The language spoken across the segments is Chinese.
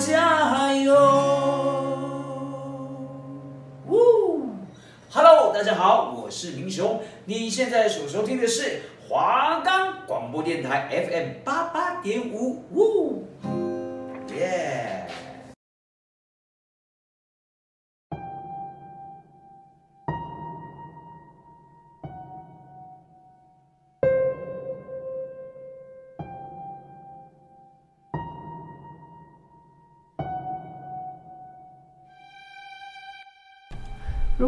加油！呜，Hello，大家好，我是明雄，你现在所收听的是华冈广播电台 FM 八八点五，呜，耶。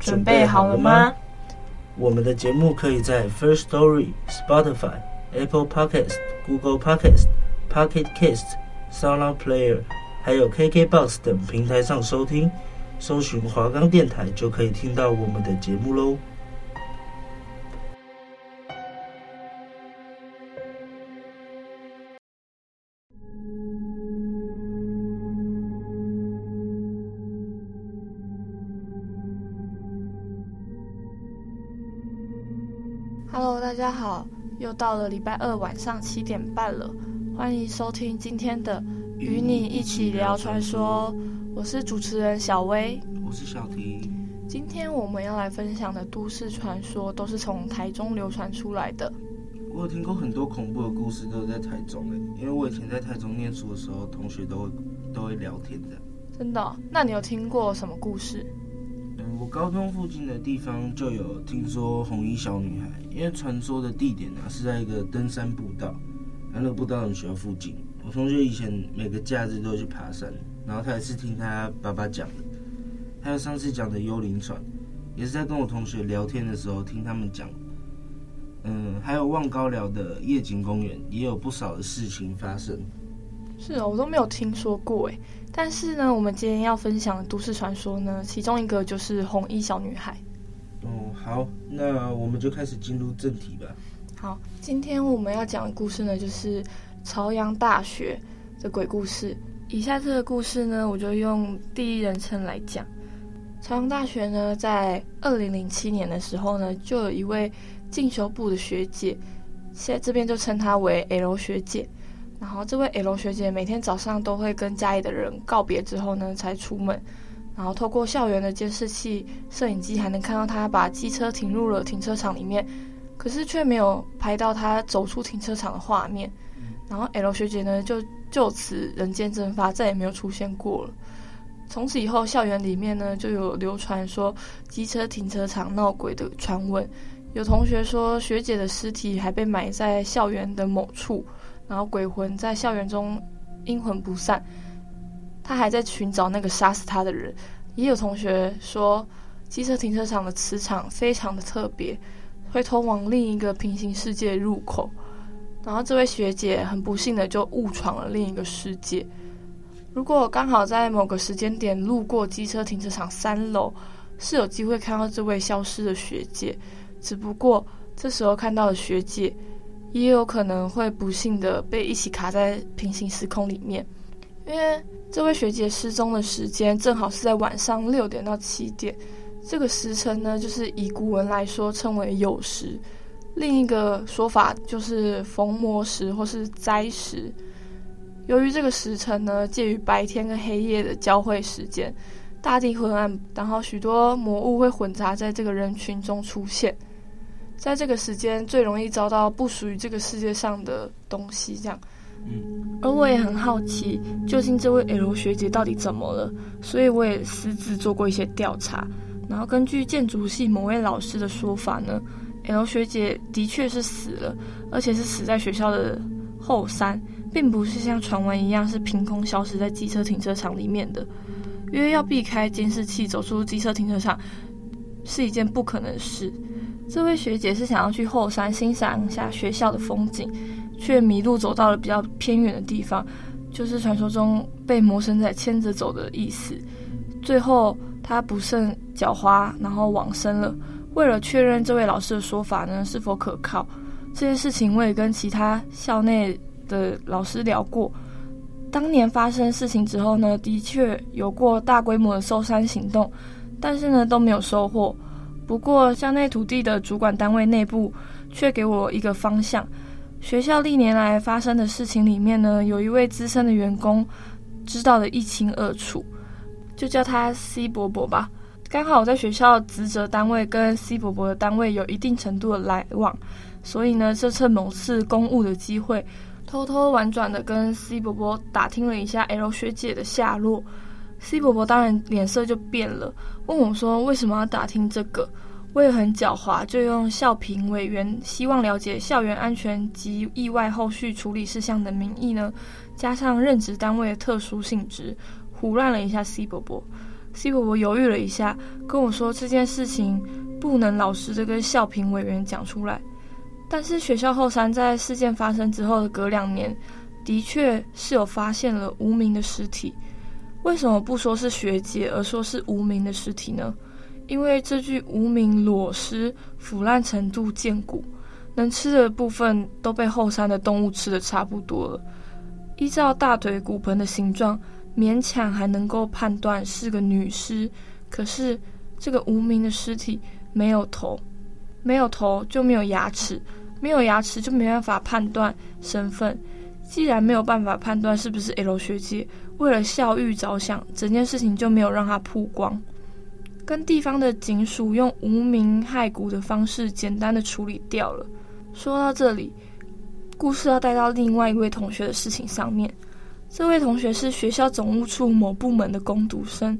准备好了吗？我们的节目可以在 First Story、Spotify、Apple Podcast、Google Podcast、Pocket Cast、Sound Player，还有 KKBox 等平台上收听。搜寻华冈电台就可以听到我们的节目喽。家好，又到了礼拜二晚上七点半了，欢迎收听今天的《与你一起聊传说》，我是主持人小薇，我是小婷。今天我们要来分享的都市传说都是从台中流传出来的。我有听过很多恐怖的故事，都是在台中诶，因为我以前在台中念书的时候，同学都会都会聊天的。真的哦？那你有听过什么故事？我高中附近的地方就有听说红衣小女孩，因为传说的地点呢、是在一个登山步道，那个步道很学校附近。我同学以前每个假日都去爬山，然后他也是听他爸爸讲的，还有上次讲的幽灵船，也是在跟我同学聊天的时候听他们讲。嗯，还有望高寮的夜景公园也有不少的事情发生。是哦，我都没有听说过诶。但是呢，我们今天要分享的都市传说呢，其中一个就是红衣小女孩。哦，好，那我们就开始进入正题吧。好，今天我们要讲的故事呢，就是朝阳大学的鬼故事。以下这个故事呢，我就用第一人称来讲。朝阳大学呢，在二零零七年的时候呢，就有一位进修部的学姐，现在这边就称她为 L 学姐。然后这位 L 学姐每天早上都会跟家里的人告别之后呢，才出门。然后透过校园的监视器、摄影机，还能看到她把机车停入了停车场里面，可是却没有拍到她走出停车场的画面。然后 L 学姐呢，就就此人间蒸发，再也没有出现过了。从此以后，校园里面呢，就有流传说机车停车场闹鬼的传闻。有同学说，学姐的尸体还被埋在校园的某处。然后鬼魂在校园中阴魂不散，他还在寻找那个杀死他的人。也有同学说，机车停车场的磁场非常的特别，会通往另一个平行世界入口。然后这位学姐很不幸的就误闯了另一个世界。如果刚好在某个时间点路过机车停车场三楼，是有机会看到这位消失的学姐。只不过这时候看到的学姐。也有可能会不幸的被一起卡在平行时空里面，因为这位学姐失踪的时间正好是在晚上六点到七点，这个时辰呢，就是以古文来说称为酉时，另一个说法就是逢魔时或是灾时。由于这个时辰呢，介于白天跟黑夜的交汇时间，大地昏暗，然后许多魔物会混杂在这个人群中出现。在这个时间最容易遭到不属于这个世界上的东西，这样。嗯，而我也很好奇，究竟这位 L 学姐到底怎么了？所以我也私自做过一些调查。然后根据建筑系某位老师的说法呢，L 学姐的确是死了，而且是死在学校的后山，并不是像传闻一样是凭空消失在机车停车场里面的。因为要避开监视器走出机车停车场是一件不可能的事。这位学姐是想要去后山欣赏一下学校的风景，却迷路走到了比较偏远的地方，就是传说中被魔神仔牵着走的意思。最后她不慎脚滑，然后往生了。为了确认这位老师的说法呢是否可靠，这件事情我也跟其他校内的老师聊过。当年发生事情之后呢，的确有过大规模的搜山行动，但是呢都没有收获。不过校内土地的主管单位内部却给我一个方向：学校历年来发生的事情里面呢，有一位资深的员工知道的一清二楚，就叫他 C 伯伯吧。刚好我在学校职责单位跟 C 伯伯的单位有一定程度的来往，所以呢，这次某次公务的机会。偷偷婉转的跟 C 伯伯打听了一下 L 学姐的下落，C 伯伯当然脸色就变了，问我说为什么要打听这个？我也很狡猾，就用校评委员希望了解校园安全及意外后续处理事项的名义呢，加上任职单位的特殊性质，胡乱了一下 C 伯伯。C 伯伯犹豫了一下，跟我说这件事情不能老实的跟校评委员讲出来。但是学校后山在事件发生之后的隔两年，的确是有发现了无名的尸体。为什么不说是学姐，而说是无名的尸体呢？因为这具无名裸尸腐烂程度见骨，能吃的部分都被后山的动物吃得差不多了。依照大腿骨盆的形状，勉强还能够判断是个女尸。可是这个无名的尸体没有头，没有头就没有牙齿。没有牙齿就没办法判断身份，既然没有办法判断是不是 L 学姐，为了校誉着想，整件事情就没有让他曝光，跟地方的警署用无名骸骨的方式简单的处理掉了。说到这里，故事要带到另外一位同学的事情上面。这位同学是学校总务处某部门的工读生，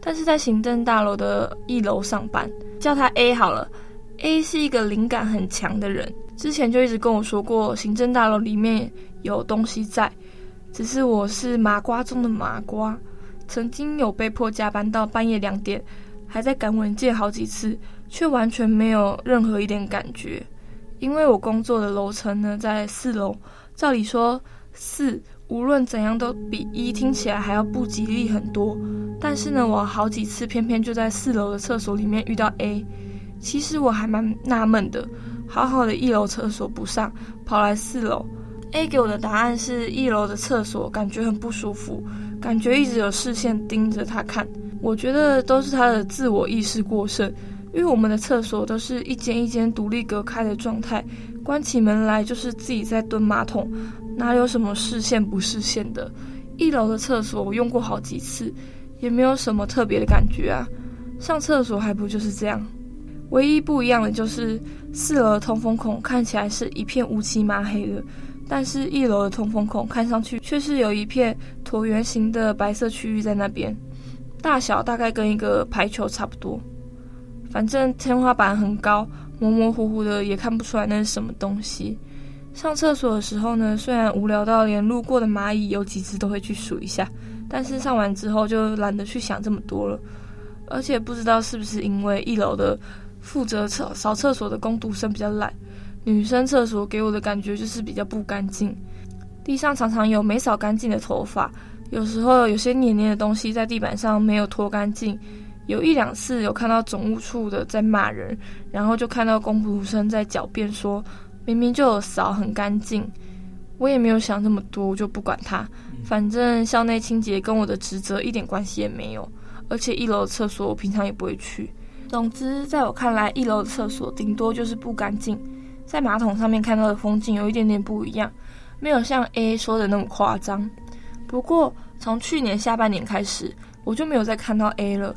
但是在行政大楼的一楼上班，叫他 A 好了。A 是一个灵感很强的人。之前就一直跟我说过，行政大楼里面有东西在，只是我是麻瓜中的麻瓜，曾经有被迫加班到半夜两点，还在赶文件好几次，却完全没有任何一点感觉。因为我工作的楼层呢在四楼，照理说四无论怎样都比一听起来还要不吉利很多，但是呢，我好几次偏偏就在四楼的厕所里面遇到 A，其实我还蛮纳闷的。好好的一楼厕所不上，跑来四楼。A 给我的答案是一楼的厕所感觉很不舒服，感觉一直有视线盯着他看。我觉得都是他的自我意识过剩，因为我们的厕所都是一间一间独立隔开的状态，关起门来就是自己在蹲马桶，哪有什么视线不视线的？一楼的厕所我用过好几次，也没有什么特别的感觉啊。上厕所还不就是这样？唯一不一样的就是四楼的通风孔看起来是一片乌漆麻黑的，但是一楼的通风孔看上去却是有一片椭圆形的白色区域在那边，大小大概跟一个排球差不多。反正天花板很高，模模糊糊的也看不出来那是什么东西。上厕所的时候呢，虽然无聊到连路过的蚂蚁有几只都会去数一下，但是上完之后就懒得去想这么多了。而且不知道是不是因为一楼的。负责扫扫厕所的工读生比较懒，女生厕所给我的感觉就是比较不干净，地上常常有没扫干净的头发，有时候有些黏黏的东西在地板上没有拖干净，有一两次有看到总务处的在骂人，然后就看到工读生在狡辩说明明就有扫很干净，我也没有想那么多，我就不管他，反正校内清洁跟我的职责一点关系也没有，而且一楼的厕所我平常也不会去。总之，在我看来，一楼的厕所顶多就是不干净，在马桶上面看到的风景有一点点不一样，没有像 A 说的那么夸张。不过，从去年下半年开始，我就没有再看到 A 了。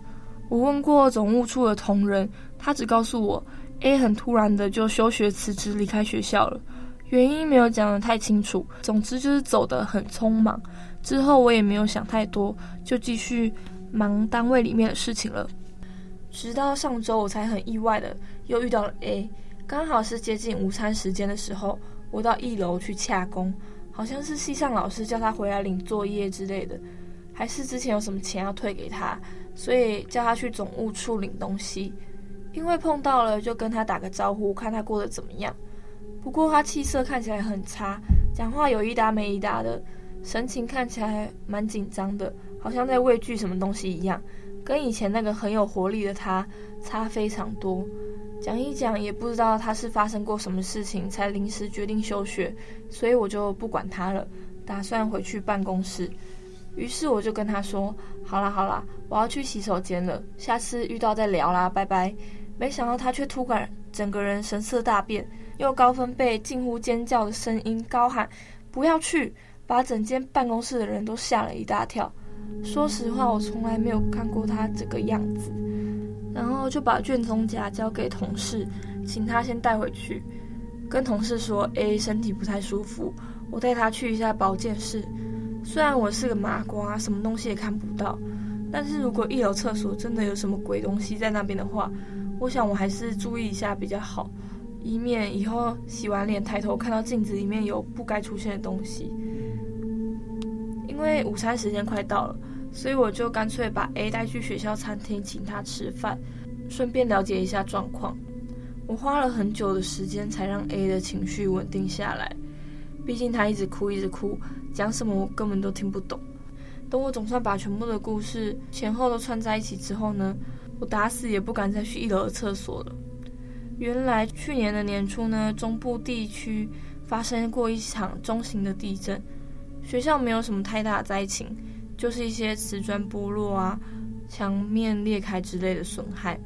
我问过总务处的同仁，他只告诉我，A 很突然的就休学辞职离开学校了，原因没有讲得太清楚。总之就是走得很匆忙。之后我也没有想太多，就继续忙单位里面的事情了。直到上周，我才很意外的又遇到了 A，刚好是接近午餐时间的时候，我到一楼去洽工，好像是系上老师叫他回来领作业之类的，还是之前有什么钱要退给他，所以叫他去总务处领东西。因为碰到了，就跟他打个招呼，看他过得怎么样。不过他气色看起来很差，讲话有一搭没一搭的，神情看起来蛮紧张的，好像在畏惧什么东西一样，跟以前那个很有活力的他差非常多。讲一讲也不知道他是发生过什么事情才临时决定休学，所以我就不管他了，打算回去办公室。于是我就跟他说：“好啦好啦，我要去洗手间了，下次遇到再聊啦，拜拜。”没想到他却突然整个人神色大变，用高分贝近乎尖叫的声音高喊：“不要去！”把整间办公室的人都吓了一大跳。说实话，我从来没有看过他这个样子。然后就把卷宗夹交给同事，请他先带回去，跟同事说：“A 身体不太舒服，我带他去一下保健室。”虽然我是个麻瓜，什么东西也看不到，但是如果一楼厕所真的有什么鬼东西在那边的话，我想我还是注意一下比较好，以免以后洗完脸抬头看到镜子里面有不该出现的东西。因为午餐时间快到了。所以我就干脆把 A 带去学校餐厅请他吃饭，顺便了解一下状况。我花了很久的时间才让 A 的情绪稳定下来，毕竟他一直哭一直哭，讲什么我根本都听不懂。等我总算把全部的故事前后都串在一起之后呢，我打死也不敢再去一楼的厕所了。原来去年的年初呢，中部地区发生过一场中型的地震，学校没有什么太大的灾情。就是一些瓷砖剥落啊、墙面裂开之类的损害。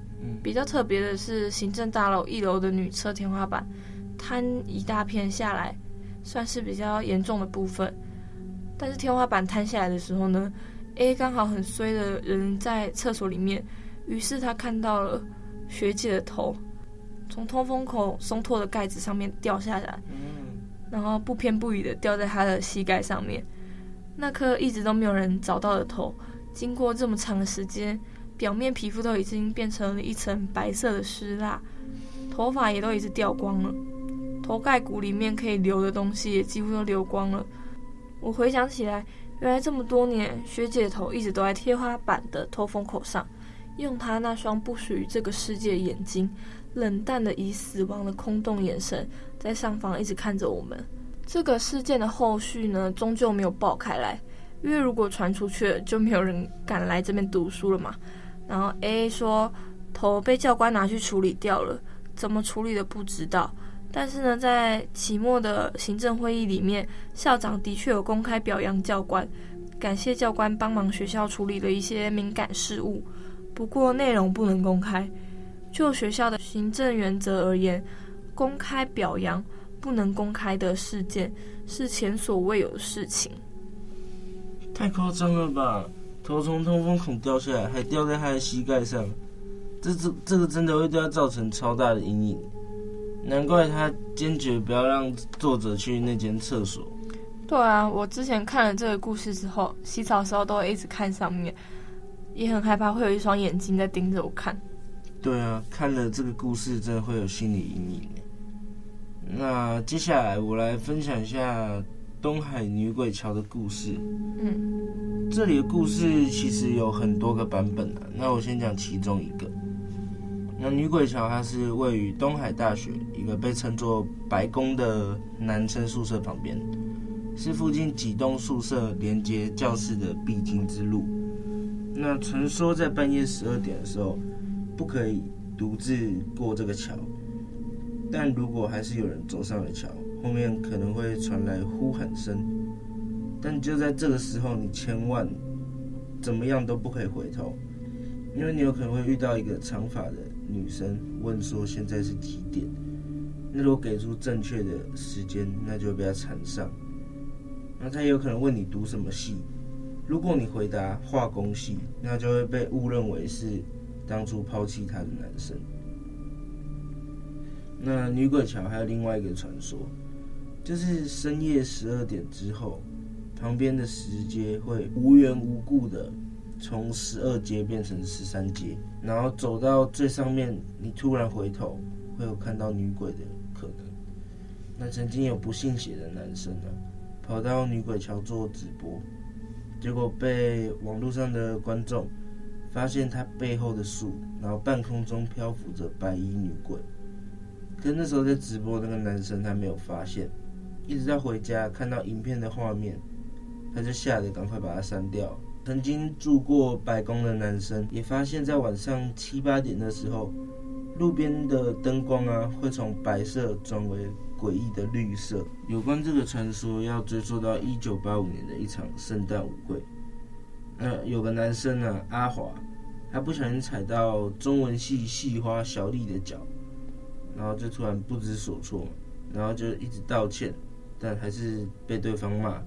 比较特别的是，行政大楼一楼的女厕天花板坍一大片下来，算是比较严重的部分。但是天花板坍下来的时候呢，A 刚好很衰的人在厕所里面，于是他看到了学姐的头从通风口松脱的盖子上面掉下来，然后不偏不倚的掉在他的膝盖上面。那颗一直都没有人找到的头，经过这么长的时间，表面皮肤都已经变成了一层白色的尸蜡，头发也都已经掉光了，头盖骨里面可以流的东西也几乎都流光了。我回想起来，原来这么多年，学姐的头一直都在天花板的透风口上，用她那双不属于这个世界的眼睛，冷淡的以死亡的空洞眼神，在上方一直看着我们。这个事件的后续呢，终究没有爆开来，因为如果传出去了，就没有人敢来这边读书了嘛。然后 A 说头被教官拿去处理掉了，怎么处理的不知道。但是呢，在期末的行政会议里面，校长的确有公开表扬教官，感谢教官帮忙学校处理了一些敏感事务。不过内容不能公开，就学校的行政原则而言，公开表扬。不能公开的事件是前所未有的事情，太夸张了吧！头从通风孔掉下来，还掉在他的膝盖上，这这这个真的会对他造成超大的阴影。难怪他坚决不要让作者去那间厕所。对啊，我之前看了这个故事之后，洗澡的时候都会一直看上面，也很害怕会有一双眼睛在盯着我看。对啊，看了这个故事真的会有心理阴影。那接下来我来分享一下东海女鬼桥的故事。嗯，这里的故事其实有很多个版本啊。那我先讲其中一个。那女鬼桥它是位于东海大学一个被称作白宫的男生宿舍旁边，是附近几栋宿舍连接教室的必经之路。那传说在半夜十二点的时候，不可以独自过这个桥。但如果还是有人走上了桥，后面可能会传来呼喊声。但就在这个时候，你千万怎么样都不可以回头，因为你有可能会遇到一个长发的女生，问说现在是几点。那如果给出正确的时间，那就会被她缠上。那她也有可能问你读什么系，如果你回答化工系，那就会被误认为是当初抛弃她的男生。那女鬼桥还有另外一个传说，就是深夜十二点之后，旁边的石阶会无缘无故的从十二阶变成十三阶，然后走到最上面，你突然回头会有看到女鬼的可能。那曾经有不信邪的男生啊，跑到女鬼桥做直播，结果被网络上的观众发现他背后的树，然后半空中漂浮着白衣女鬼。可那时候在直播那个男生他没有发现，一直到回家看到影片的画面，他就吓得赶快把它删掉。曾经住过白宫的男生也发现，在晚上七八点的时候，路边的灯光啊会从白色转为诡异的绿色。有关这个传说，要追溯到一九八五年的一场圣诞舞会。那有个男生呢、啊，阿华，他不小心踩到中文系系花小丽的脚，然后就突然不知所措，然后就一直道歉，但还是被对方骂。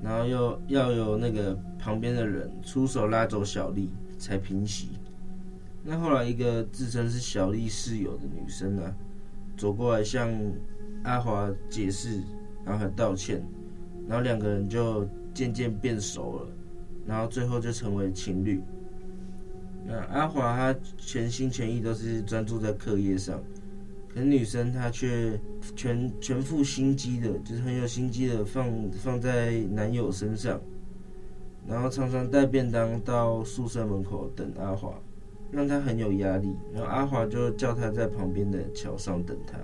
然后又要有那个旁边的人出手拉走小丽才平息。那后来一个自称是小丽室友的女生呢、走过来向阿华解释，然后还道歉，然后两个人就渐渐变熟了，然后最后就成为情侣。那阿华他全心全意都是专注在课业上。可女生她却全全副心机的，就是很有心机的放放在男友身上，然后常常带便当到宿舍门口等阿华，让他很有压力。然后阿华就叫他在旁边的桥上等他。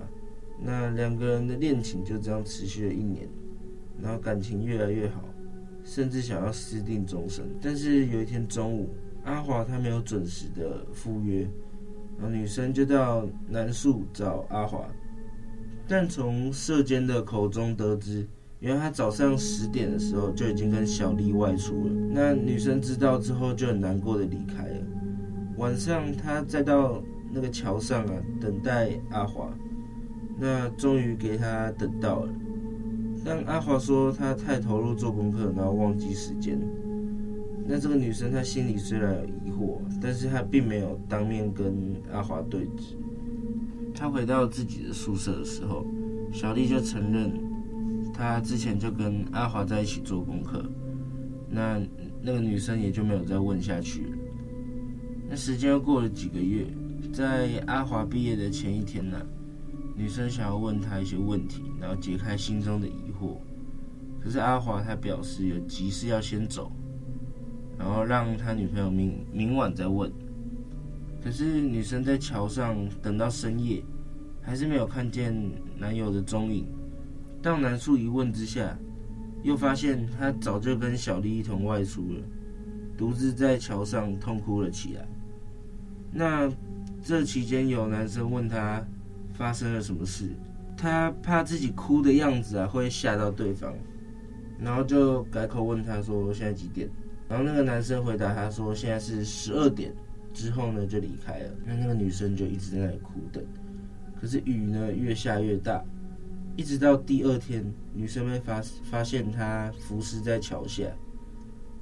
那两个人的恋情就这样持续了一年，然后感情越来越好，甚至想要私定终身。但是有一天中午，阿华他没有准时的赴约。然后女生就到南宿找阿华，但从舍监的口中得知，原来他早上十点的时候就已经跟小丽外出了。那女生知道之后就很难过的离开了。晚上她再到那个桥上啊等待阿华，那终于给他等到了。但阿华说他太投入做功课，然后忘记时间。那这个女生她心里虽然有疑惑，但是她并没有当面跟阿华对质。她回到自己的宿舍的时候，小丽就承认，她之前就跟阿华在一起做功课。那那个女生也就没有再问下去了。那时间又过了几个月，在阿华毕业的前一天呢，女生想要问他一些问题，然后解开心中的疑惑。可是阿华他表示有急事要先走。然后让他女朋友明明晚再问，可是女生在桥上等到深夜，还是没有看见男友的踪影。到男宿一问之下，又发现他早就跟小丽一同外出了，独自在桥上痛哭了起来。那这期间有男生问他发生了什么事，他怕自己哭的样子啊会吓到对方，然后就改口问他说现在几点？然后那个男生回答他说：“现在是十二点，之后呢就离开了。”那那个女生就一直在那里哭等。可是雨呢越下越大，一直到第二天，女生被发发现她浮尸在桥下。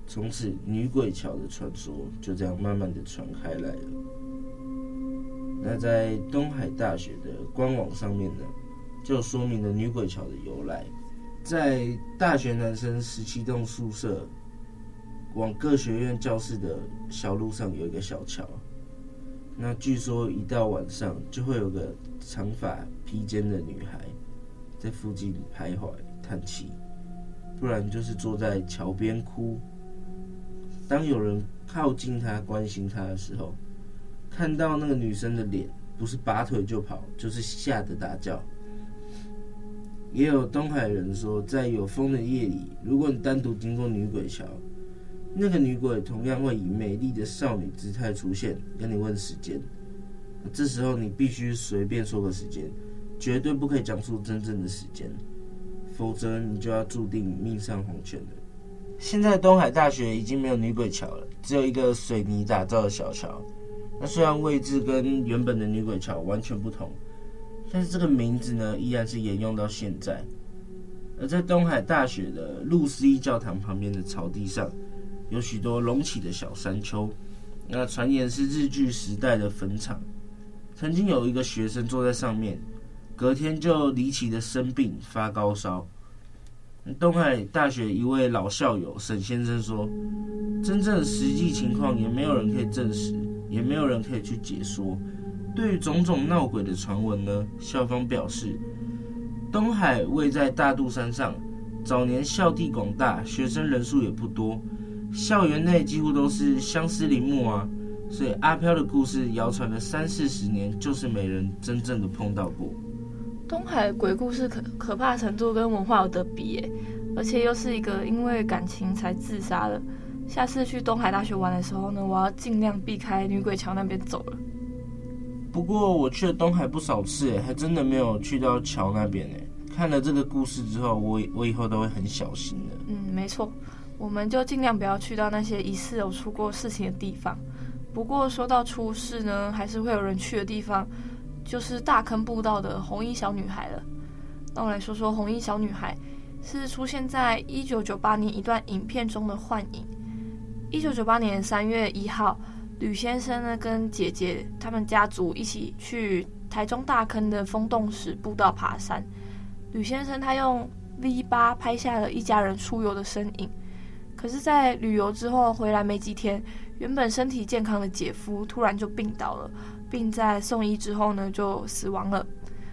从此女鬼桥的传说就这样慢慢的传开来了。那在东海大学的官网上面呢，就说明了女鬼桥的由来，在大学男生十七栋宿舍。往各学院教室的小路上有一个小桥，那据说一到晚上就会有个长发披肩的女孩在附近徘徊叹气，不然就是坐在桥边哭。当有人靠近她关心她的时候，看到那个女生的脸，不是拔腿就跑，就是吓得大叫。也有东海人说，在有风的夜里，如果你单独经过女鬼桥，那个女鬼同样会以美丽的少女姿态出现，跟你问时间。这时候你必须随便说个时间，绝对不可以讲出真正的时间，否则你就要注定命丧黄泉了。现在东海大学已经没有女鬼桥了，只有一个水泥打造的小桥。那虽然位置跟原本的女鬼桥完全不同，但是这个名字呢，依然是沿用到现在。而在东海大学的路思义教堂旁边的草地上。有许多隆起的小山丘，那传言是日据时代的坟场。曾经有一个学生坐在上面，隔天就离奇的生病发高烧。东海大学一位老校友沈先生说：“真正实际情况也没有人可以证实，也没有人可以去解说。对于种种闹鬼的传闻呢，校方表示，东海位在大肚山上，早年校地广大，学生人数也不多。”校园内几乎都是相思林木啊，所以阿飘的故事谣传了三四十年，就是没人真正的碰到过。东海鬼故事可可怕程度跟文化有得比耶，而且又是一个因为感情才自杀的。下次去东海大学玩的时候呢，我要尽量避开女鬼桥那边走了。不过我去了东海不少次，还真的没有去到桥那边呢。看了这个故事之后，我我以后都会很小心的。嗯，没错，我们就尽量不要去到那些疑似有出过事情的地方。不过说到出事呢，还是会有人去的地方，就是大坑步道的红衣小女孩了。那我来说说红衣小女孩，是出现在一九九八年一段影片中的幻影。一九九八年三月一号，吕先生呢跟姐姐他们家族一起去台中大坑的风洞石步道爬山。吕先生他用 V8 拍下了一家人出游的身影。可是，在旅游之后回来没几天，原本身体健康的姐夫突然就病倒了，并在送医之后呢就死亡了。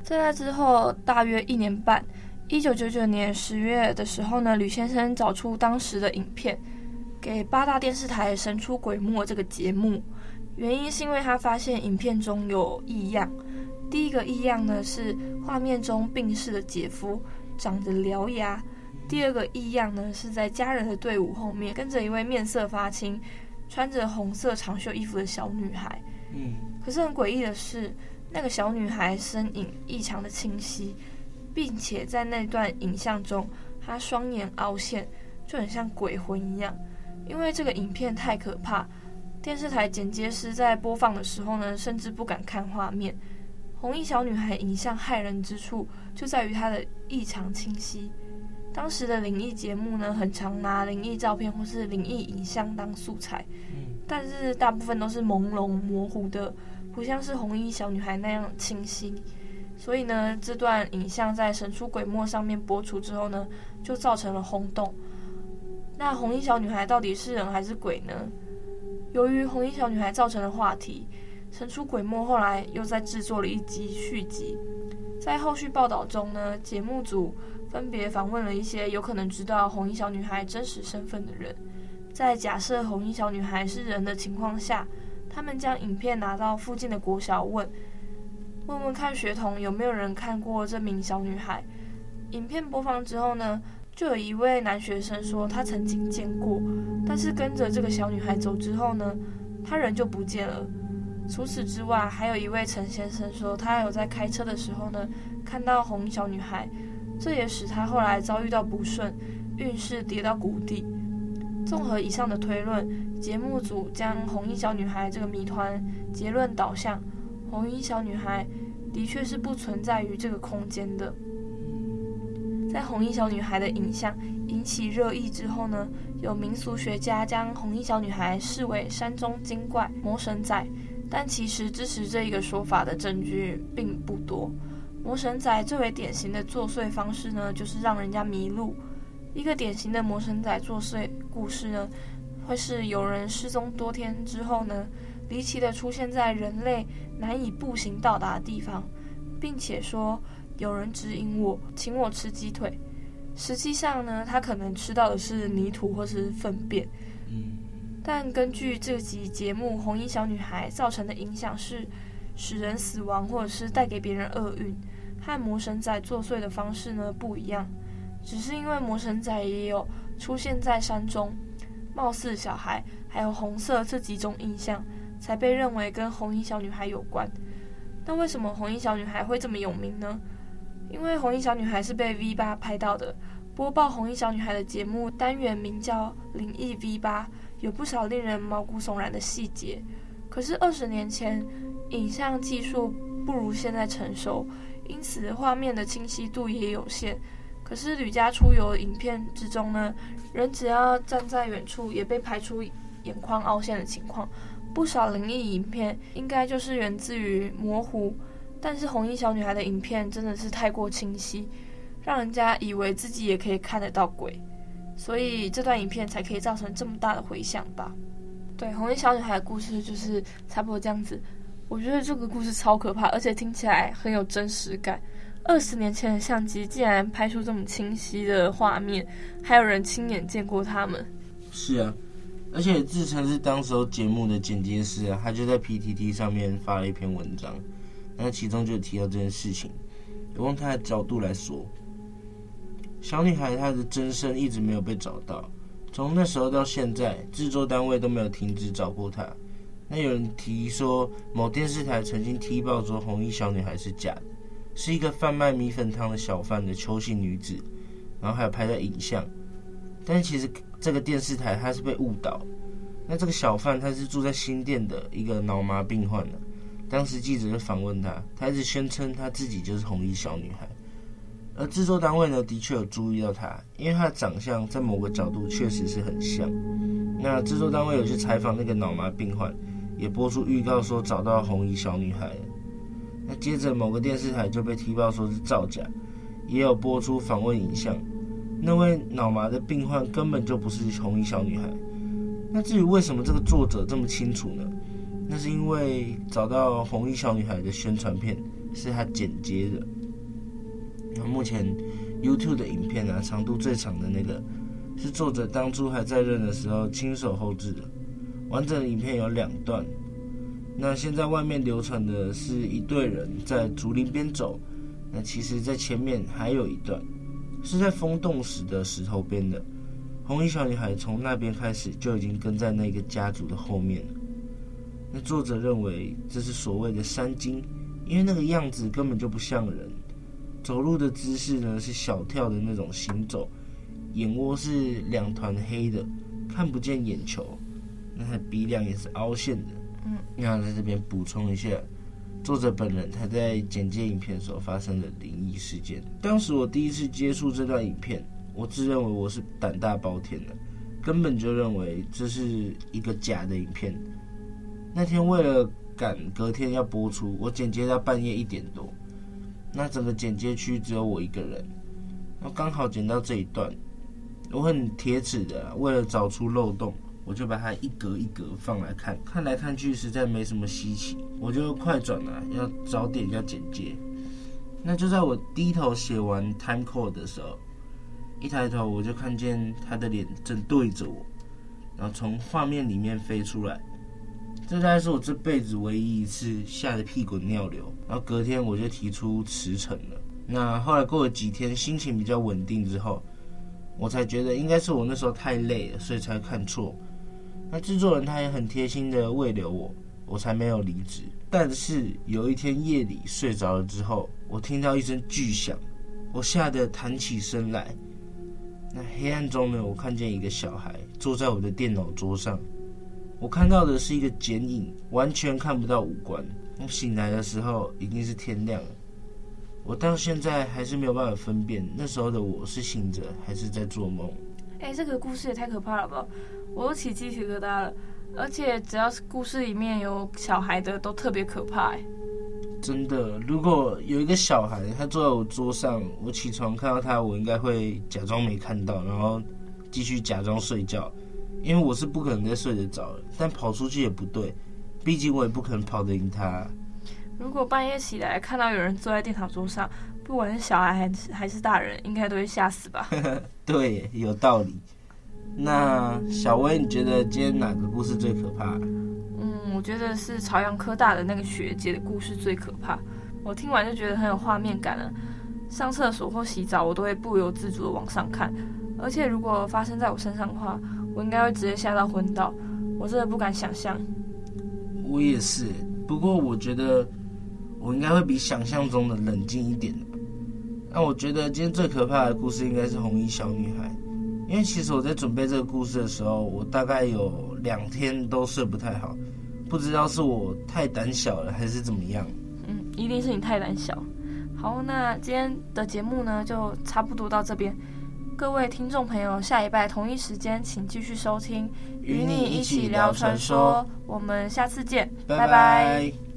在那之后大约一年半，一九九九年十月的时候呢，吕先生找出当时的影片。给八大电视台神出鬼没这个节目，原因是因为他发现影片中有异样。第一个异样呢是画面中病逝的姐夫长着獠牙，第二个异样呢是在家人的队伍后面跟着一位面色发青、穿着红色长袖衣服的小女孩。嗯，可是很诡异的是，那个小女孩身影异常的清晰，并且在那段影像中，她双眼凹陷，就很像鬼魂一样。因为这个影片太可怕，电视台剪接师在播放的时候呢，甚至不敢看画面。红衣小女孩影像骇人之处就在于她的异常清晰。当时的灵异节目呢，很常拿灵异照片或是灵异影像当素材，但是大部分都是朦胧模糊的，不像是红衣小女孩那样清晰。所以呢，这段影像在神出鬼没上面播出之后呢，就造成了轰动。那红衣小女孩到底是人还是鬼呢？由于红衣小女孩造成的话题，神出鬼没后来又再制作了一集续集。在后续报道中呢，节目组分别访问了一些有可能知道红衣小女孩真实身份的人，在假设红衣小女孩是人的情况下，他们将影片拿到附近的国小问，问问看学童有没有人看过这名小女孩。影片播放之后呢，就有一位男学生说，他曾经见过，但是跟着这个小女孩走之后呢，他人就不见了。除此之外，还有一位陈先生说，他有在开车的时候呢，看到红衣小女孩，这也使他后来遭遇到不顺，运势跌到谷底。综合以上的推论，节目组将红衣小女孩这个谜团结论导向，红衣小女孩的确是不存在于这个空间的。在红衣小女孩的影像引起热议之后呢，有民俗学家将红衣小女孩视为山中精怪、魔神仔，但其实支持这一个说法的证据并不多。魔神仔最为典型的作祟方式呢，就是让人家迷路。一个典型的魔神仔作祟故事呢，会是有人失踪多天之后呢，离奇的出现在人类难以步行到达的地方，并且说。有人指引我，请我吃鸡腿。实际上呢，他可能吃到的是泥土或是粪便。嗯。但根据这集节目《红衣小女孩》造成的影响是使人死亡，或者是带给别人厄运，和魔神仔作祟的方式呢不一样。只是因为魔神仔也有出现在山中，貌似小孩，还有红色这几种印象，才被认为跟红衣小女孩有关。那为什么红衣小女孩会这么有名呢？因为红衣小女孩是被 V 八拍到的，播报红衣小女孩的节目单元名叫《灵异 V 八》，有不少令人毛骨悚然的细节。可是二十年前，影像技术不如现在成熟，因此画面的清晰度也有限。可是吕家出游影片之中呢，人只要站在远处，也被拍出眼眶凹陷的情况。不少灵异影片应该就是源自于模糊。但是红衣小女孩的影片真的是太过清晰，让人家以为自己也可以看得到鬼，所以这段影片才可以造成这么大的回响吧。对，红衣小女孩的故事就是差不多这样子。我觉得这个故事超可怕，而且听起来很有真实感。二十年前的相机竟然拍出这么清晰的画面，还有人亲眼见过他们。是啊，而且自称是当时候节目的剪接师啊，他就在 PTT 上面发了一篇文章。那其中就提到这件事情，用他的角度来说，小女孩她的真身一直没有被找到，从那时候到现在，制作单位都没有停止找过她。那有人提说，某电视台曾经踢爆说红衣小女孩是假的，是一个贩卖米粉汤的小贩的邱姓女子，然后还有拍的影像。但其实这个电视台它是被误导。那这个小贩他是住在新店的一个脑麻病患的。当时记者就访问他，他一直宣称他自己就是红衣小女孩。而制作单位呢，的确有注意到他，因为他的长相在某个角度确实是很像。那制作单位有去采访那个脑麻病患，也播出预告说找到红衣小女孩。那接着某个电视台就被踢爆说是造假，也有播出访问影像。那位脑麻的病患根本就不是红衣小女孩。那至于为什么这个作者这么清楚呢？那是因为找到红衣小女孩的宣传片是他剪接的。那目前 YouTube 的影片啊，长度最长的那个是作者当初还在任的时候亲手后制的。完整的影片有两段。那现在外面流传的是一队人在竹林边走，那其实在前面还有一段。是在风洞石的石头边的红衣小女孩，从那边开始就已经跟在那个家族的后面了。那作者认为这是所谓的山精，因为那个样子根本就不像人，走路的姿势呢是小跳的那种行走，眼窝是两团黑的，看不见眼球，那他鼻梁也是凹陷的。嗯，那在这边补充一下。作者本人他在剪接影片所发生的灵异事件。当时我第一次接触这段影片，我自认为我是胆大包天的，根本就认为这是一个假的影片。那天为了赶隔天要播出，我剪接到半夜一点多，那整个剪接区只有我一个人，那刚好剪到这一段，我很铁齿的，为了找出漏洞。我就把它一格一格放来看，看来看去实在没什么稀奇，我就快转了，要找点要剪接。那就在我低头写完 time code 的时候，一抬头我就看见他的脸正对着我，然后从画面里面飞出来。这大概是我这辈子唯一一次吓得屁滚尿流。然后隔天我就提出辞呈了。那后来过了几天，心情比较稳定之后，我才觉得应该是我那时候太累了，所以才看错。那制作人他也很贴心的慰留我，我才没有离职。但是有一天夜里睡着了之后，我听到一声巨响，我吓得弹起身来。那黑暗中呢，我看见一个小孩坐在我的电脑桌上，我看到的是一个剪影，完全看不到五官。我醒来的时候已经是天亮了，我到现在还是没有办法分辨那时候的我是醒着还是在做梦。哎，这个故事也太可怕了吧！我都起鸡皮疙瘩了，而且只要是故事里面有小孩的，都特别可怕。真的，如果有一个小孩他坐在我桌上，我起床看到他，我应该会假装没看到，然后继续假装睡觉，因为我是不可能再睡得着的。但跑出去也不对，毕竟我也不可能跑得赢他。如果半夜起来看到有人坐在电脑桌上，不管是小孩还是还是大人，应该都会吓死吧？对，有道理。那小薇，你觉得今天哪个故事最可怕？嗯，我觉得是朝阳科大的那个学姐的故事最可怕。我听完就觉得很有画面感了。上厕所或洗澡，我都会不由自主的往上看。而且如果发生在我身上的话，我应该会直接吓到昏倒。我真的不敢想象。我也是，不过我觉得我应该会比想象中的冷静一点。那我觉得今天最可怕的故事应该是红衣小女孩。因为其实我在准备这个故事的时候，我大概有两天都睡不太好，不知道是我太胆小了还是怎么样。嗯，一定是你太胆小。好，那今天的节目呢，就差不多到这边。各位听众朋友，下一拜同一时间请继续收听，与你一起聊传说。我们下次见，拜拜。拜拜。